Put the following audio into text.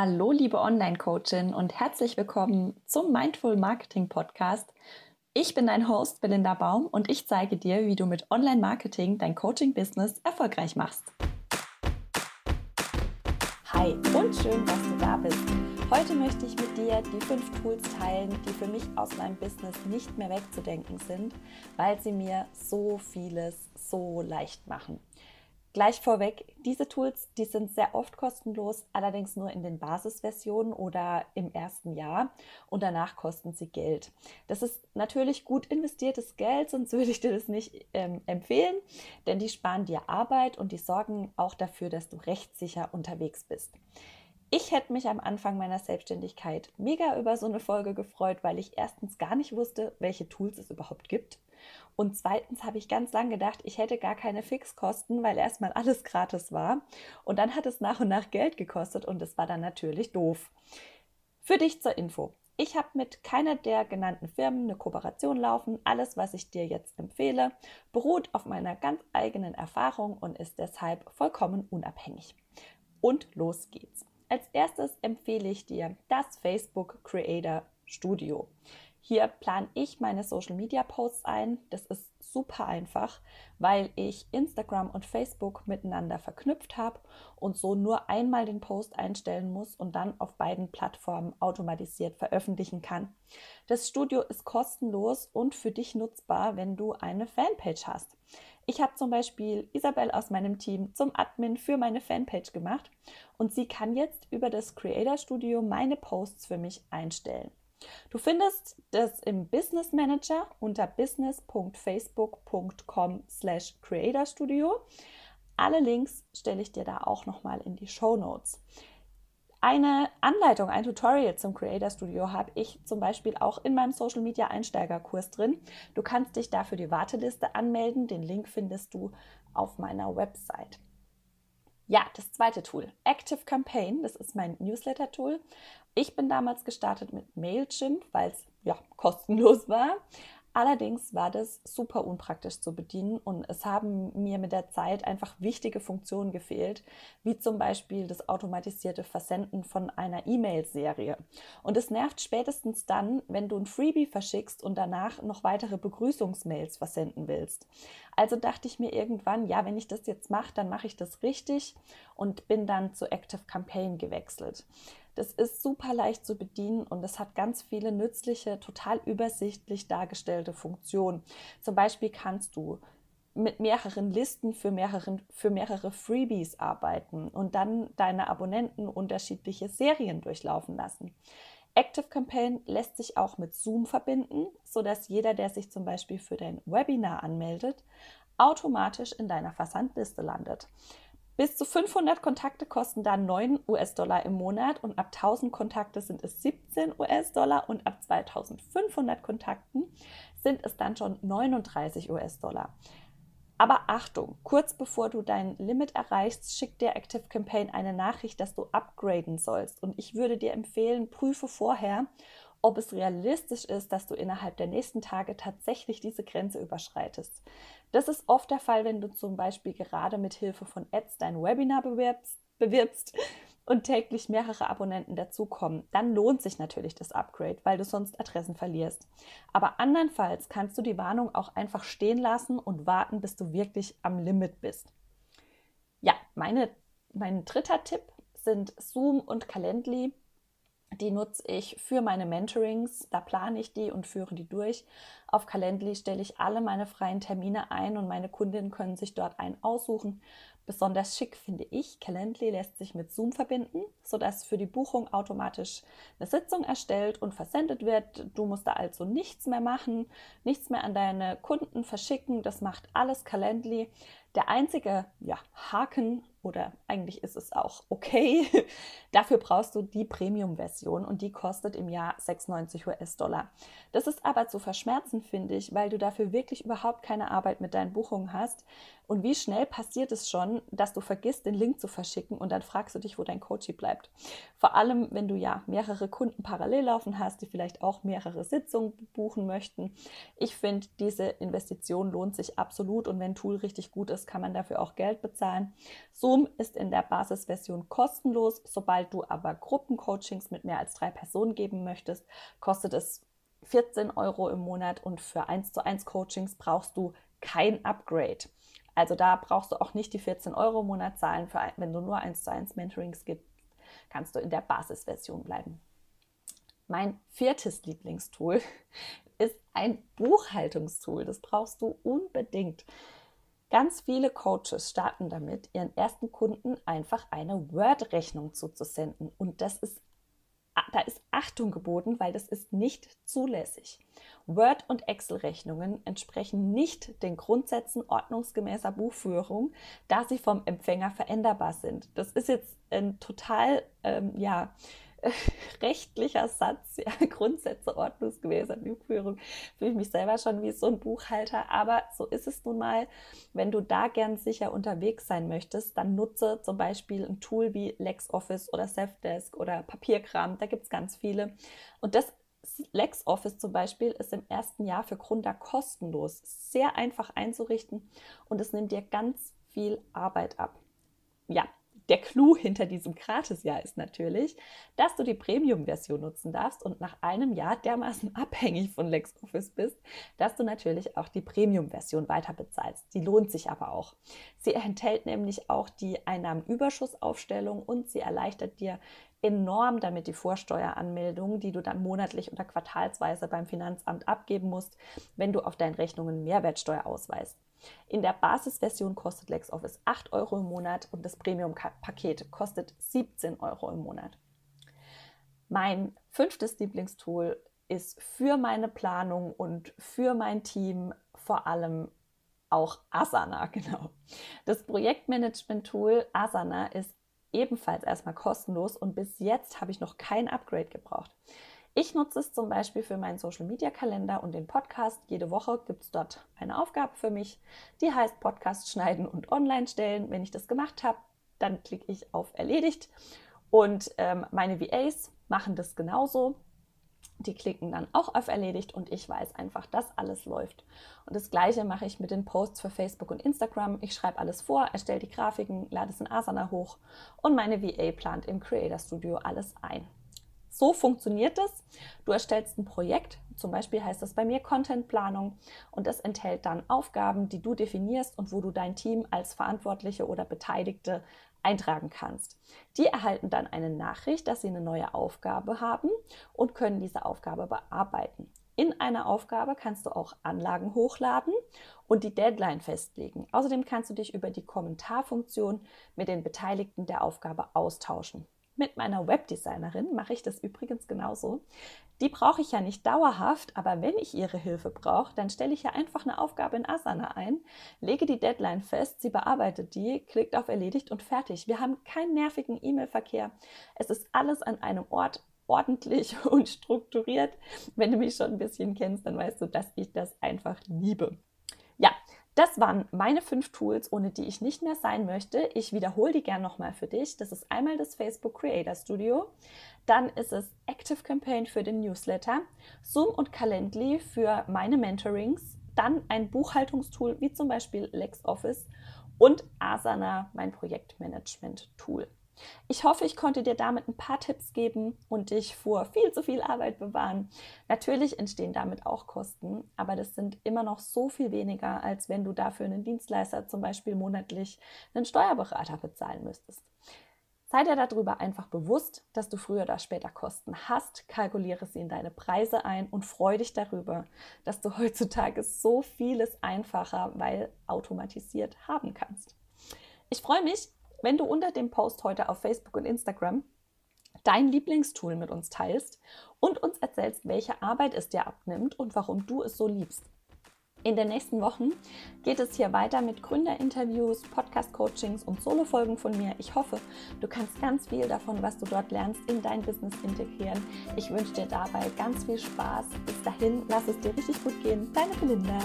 Hallo, liebe Online-Coachin und herzlich willkommen zum Mindful Marketing Podcast. Ich bin dein Host Belinda Baum und ich zeige dir, wie du mit Online-Marketing dein Coaching-Business erfolgreich machst. Hi und schön, dass du da bist. Heute möchte ich mit dir die fünf Tools teilen, die für mich aus meinem Business nicht mehr wegzudenken sind, weil sie mir so vieles so leicht machen. Gleich vorweg, diese Tools, die sind sehr oft kostenlos, allerdings nur in den Basisversionen oder im ersten Jahr und danach kosten sie Geld. Das ist natürlich gut investiertes Geld, sonst würde ich dir das nicht ähm, empfehlen, denn die sparen dir Arbeit und die sorgen auch dafür, dass du rechtssicher unterwegs bist. Ich hätte mich am Anfang meiner Selbstständigkeit mega über so eine Folge gefreut, weil ich erstens gar nicht wusste, welche Tools es überhaupt gibt und zweitens habe ich ganz lang gedacht, ich hätte gar keine Fixkosten, weil erstmal alles gratis war. Und dann hat es nach und nach Geld gekostet und es war dann natürlich doof. Für dich zur Info. Ich habe mit keiner der genannten Firmen eine Kooperation laufen. Alles, was ich dir jetzt empfehle, beruht auf meiner ganz eigenen Erfahrung und ist deshalb vollkommen unabhängig. Und los geht's. Als erstes empfehle ich dir das Facebook Creator Studio. Hier plane ich meine Social Media Posts ein. Das ist super einfach, weil ich Instagram und Facebook miteinander verknüpft habe und so nur einmal den Post einstellen muss und dann auf beiden Plattformen automatisiert veröffentlichen kann. Das Studio ist kostenlos und für dich nutzbar, wenn du eine Fanpage hast. Ich habe zum Beispiel Isabel aus meinem Team zum Admin für meine Fanpage gemacht und sie kann jetzt über das Creator Studio meine Posts für mich einstellen. Du findest das im Business Manager unter business.facebook.com slash creatorstudio. Alle Links stelle ich dir da auch nochmal in die Show Notes. Eine Anleitung, ein Tutorial zum Creator Studio habe ich zum Beispiel auch in meinem Social Media Einsteigerkurs drin. Du kannst dich dafür die Warteliste anmelden. Den Link findest du auf meiner Website. Ja, das zweite Tool, Active Campaign, das ist mein Newsletter-Tool. Ich bin damals gestartet mit Mailchimp, weil es ja kostenlos war. Allerdings war das super unpraktisch zu bedienen und es haben mir mit der Zeit einfach wichtige Funktionen gefehlt, wie zum Beispiel das automatisierte Versenden von einer E-Mail-Serie. Und es nervt spätestens dann, wenn du ein Freebie verschickst und danach noch weitere Begrüßungsmails versenden willst. Also dachte ich mir irgendwann, ja, wenn ich das jetzt mache, dann mache ich das richtig und bin dann zu Active Campaign gewechselt. Das ist super leicht zu bedienen und es hat ganz viele nützliche, total übersichtlich dargestellte Funktionen. Zum Beispiel kannst du mit mehreren Listen für, mehreren, für mehrere Freebies arbeiten und dann deine Abonnenten unterschiedliche Serien durchlaufen lassen. Active Campaign lässt sich auch mit Zoom verbinden, sodass jeder, der sich zum Beispiel für dein Webinar anmeldet, automatisch in deiner Versandliste landet. Bis zu 500 Kontakte kosten dann 9 US-Dollar im Monat und ab 1000 Kontakte sind es 17 US-Dollar und ab 2500 Kontakten sind es dann schon 39 US-Dollar. Aber Achtung, kurz bevor du dein Limit erreichst, schickt dir Active Campaign eine Nachricht, dass du upgraden sollst. Und ich würde dir empfehlen, prüfe vorher, ob es realistisch ist, dass du innerhalb der nächsten Tage tatsächlich diese Grenze überschreitest. Das ist oft der Fall, wenn du zum Beispiel gerade mit Hilfe von Ads dein Webinar bewirbst, bewirbst und täglich mehrere Abonnenten dazukommen. Dann lohnt sich natürlich das Upgrade, weil du sonst Adressen verlierst. Aber andernfalls kannst du die Warnung auch einfach stehen lassen und warten, bis du wirklich am Limit bist. Ja, meine, mein dritter Tipp sind Zoom und Calendly. Die nutze ich für meine Mentorings. Da plane ich die und führe die durch. Auf Calendly stelle ich alle meine freien Termine ein und meine Kundinnen können sich dort einen aussuchen. Besonders schick finde ich, Calendly lässt sich mit Zoom verbinden, sodass für die Buchung automatisch eine Sitzung erstellt und versendet wird. Du musst da also nichts mehr machen, nichts mehr an deine Kunden verschicken. Das macht alles Calendly. Der einzige ja, Haken oder eigentlich ist es auch okay. Dafür brauchst du die Premium-Version und die kostet im Jahr 96 US-Dollar. Das ist aber zu verschmerzen, finde ich, weil du dafür wirklich überhaupt keine Arbeit mit deinen Buchungen hast. Und wie schnell passiert es schon, dass du vergisst, den Link zu verschicken und dann fragst du dich, wo dein Coachie bleibt. Vor allem, wenn du ja mehrere Kunden parallel laufen hast, die vielleicht auch mehrere Sitzungen buchen möchten. Ich finde, diese Investition lohnt sich absolut und wenn Tool richtig gut ist, kann man dafür auch Geld bezahlen. So Zoom ist in der Basisversion kostenlos. Sobald du aber Gruppencoachings mit mehr als drei Personen geben möchtest, kostet es 14 Euro im Monat und für 1 zu 1 Coachings brauchst du kein Upgrade. Also da brauchst du auch nicht die 14 Euro im Monat zahlen, für, wenn du nur 1 zu 1 Mentorings gibst, kannst du in der Basisversion bleiben. Mein viertes Lieblingstool ist ein Buchhaltungstool. Das brauchst du unbedingt. Ganz viele Coaches starten damit, ihren ersten Kunden einfach eine Word-Rechnung zuzusenden. Und das ist, da ist Achtung geboten, weil das ist nicht zulässig. Word- und Excel-Rechnungen entsprechen nicht den Grundsätzen ordnungsgemäßer Buchführung, da sie vom Empfänger veränderbar sind. Das ist jetzt ein total, ähm, ja, rechtlicher Satz, ja, Grundsätze ordnungsgemäßer Buchführung, fühle ich mich selber schon wie so ein Buchhalter, aber so ist es nun mal. Wenn du da gern sicher unterwegs sein möchtest, dann nutze zum Beispiel ein Tool wie LexOffice oder Safdesk oder Papierkram, da gibt es ganz viele. Und das LexOffice zum Beispiel ist im ersten Jahr für Gründer kostenlos, sehr einfach einzurichten und es nimmt dir ganz viel Arbeit ab. Ja, der Clou hinter diesem Gratisjahr ist natürlich, dass du die Premium-Version nutzen darfst und nach einem Jahr dermaßen abhängig von LexOffice bist, dass du natürlich auch die Premium-Version weiter bezahlst. Die lohnt sich aber auch. Sie enthält nämlich auch die Einnahmenüberschussaufstellung und sie erleichtert dir enorm damit die Vorsteueranmeldung, die du dann monatlich oder quartalsweise beim Finanzamt abgeben musst, wenn du auf deinen Rechnungen Mehrwertsteuer ausweist. In der Basisversion kostet LexOffice 8 Euro im Monat und das Premium-Paket kostet 17 Euro im Monat. Mein fünftes Lieblingstool ist für meine Planung und für mein Team vor allem auch Asana, genau. Das Projektmanagement-Tool Asana ist ebenfalls erstmal kostenlos und bis jetzt habe ich noch kein Upgrade gebraucht. Ich nutze es zum Beispiel für meinen Social Media Kalender und den Podcast. Jede Woche gibt es dort eine Aufgabe für mich, die heißt Podcast schneiden und online stellen. Wenn ich das gemacht habe, dann klicke ich auf Erledigt. Und ähm, meine VAs machen das genauso. Die klicken dann auch auf Erledigt und ich weiß einfach, dass alles läuft. Und das gleiche mache ich mit den Posts für Facebook und Instagram. Ich schreibe alles vor, erstelle die Grafiken, lade es in Asana hoch und meine VA plant im Creator Studio alles ein. So funktioniert es. Du erstellst ein Projekt, zum Beispiel heißt das bei mir Contentplanung und das enthält dann Aufgaben, die du definierst und wo du dein Team als Verantwortliche oder Beteiligte eintragen kannst. Die erhalten dann eine Nachricht, dass sie eine neue Aufgabe haben und können diese Aufgabe bearbeiten. In einer Aufgabe kannst du auch Anlagen hochladen und die Deadline festlegen. Außerdem kannst du dich über die Kommentarfunktion mit den Beteiligten der Aufgabe austauschen. Mit meiner Webdesignerin mache ich das übrigens genauso. Die brauche ich ja nicht dauerhaft, aber wenn ich ihre Hilfe brauche, dann stelle ich ja einfach eine Aufgabe in Asana ein, lege die Deadline fest, sie bearbeitet die, klickt auf Erledigt und fertig. Wir haben keinen nervigen E-Mail-Verkehr. Es ist alles an einem Ort ordentlich und strukturiert. Wenn du mich schon ein bisschen kennst, dann weißt du, dass ich das einfach liebe. Das waren meine fünf Tools, ohne die ich nicht mehr sein möchte. Ich wiederhole die gerne nochmal für dich. Das ist einmal das Facebook Creator Studio, dann ist es Active Campaign für den Newsletter, Zoom und Calendly für meine Mentorings, dann ein Buchhaltungstool wie zum Beispiel LexOffice und Asana, mein Projektmanagement-Tool. Ich hoffe, ich konnte dir damit ein paar Tipps geben und dich vor viel zu viel Arbeit bewahren. Natürlich entstehen damit auch Kosten, aber das sind immer noch so viel weniger, als wenn du dafür einen Dienstleister zum Beispiel monatlich einen Steuerberater bezahlen müsstest. Sei dir darüber einfach bewusst, dass du früher oder später Kosten hast, kalkuliere sie in deine Preise ein und freue dich darüber, dass du heutzutage so vieles einfacher, weil automatisiert haben kannst. Ich freue mich, wenn du unter dem Post heute auf Facebook und Instagram dein Lieblingstool mit uns teilst und uns erzählst, welche Arbeit es dir abnimmt und warum du es so liebst. In den nächsten Wochen geht es hier weiter mit Gründerinterviews, Podcast-Coachings und Solo-Folgen von mir. Ich hoffe, du kannst ganz viel davon, was du dort lernst, in dein Business integrieren. Ich wünsche dir dabei ganz viel Spaß. Bis dahin, lass es dir richtig gut gehen. Deine Belinda.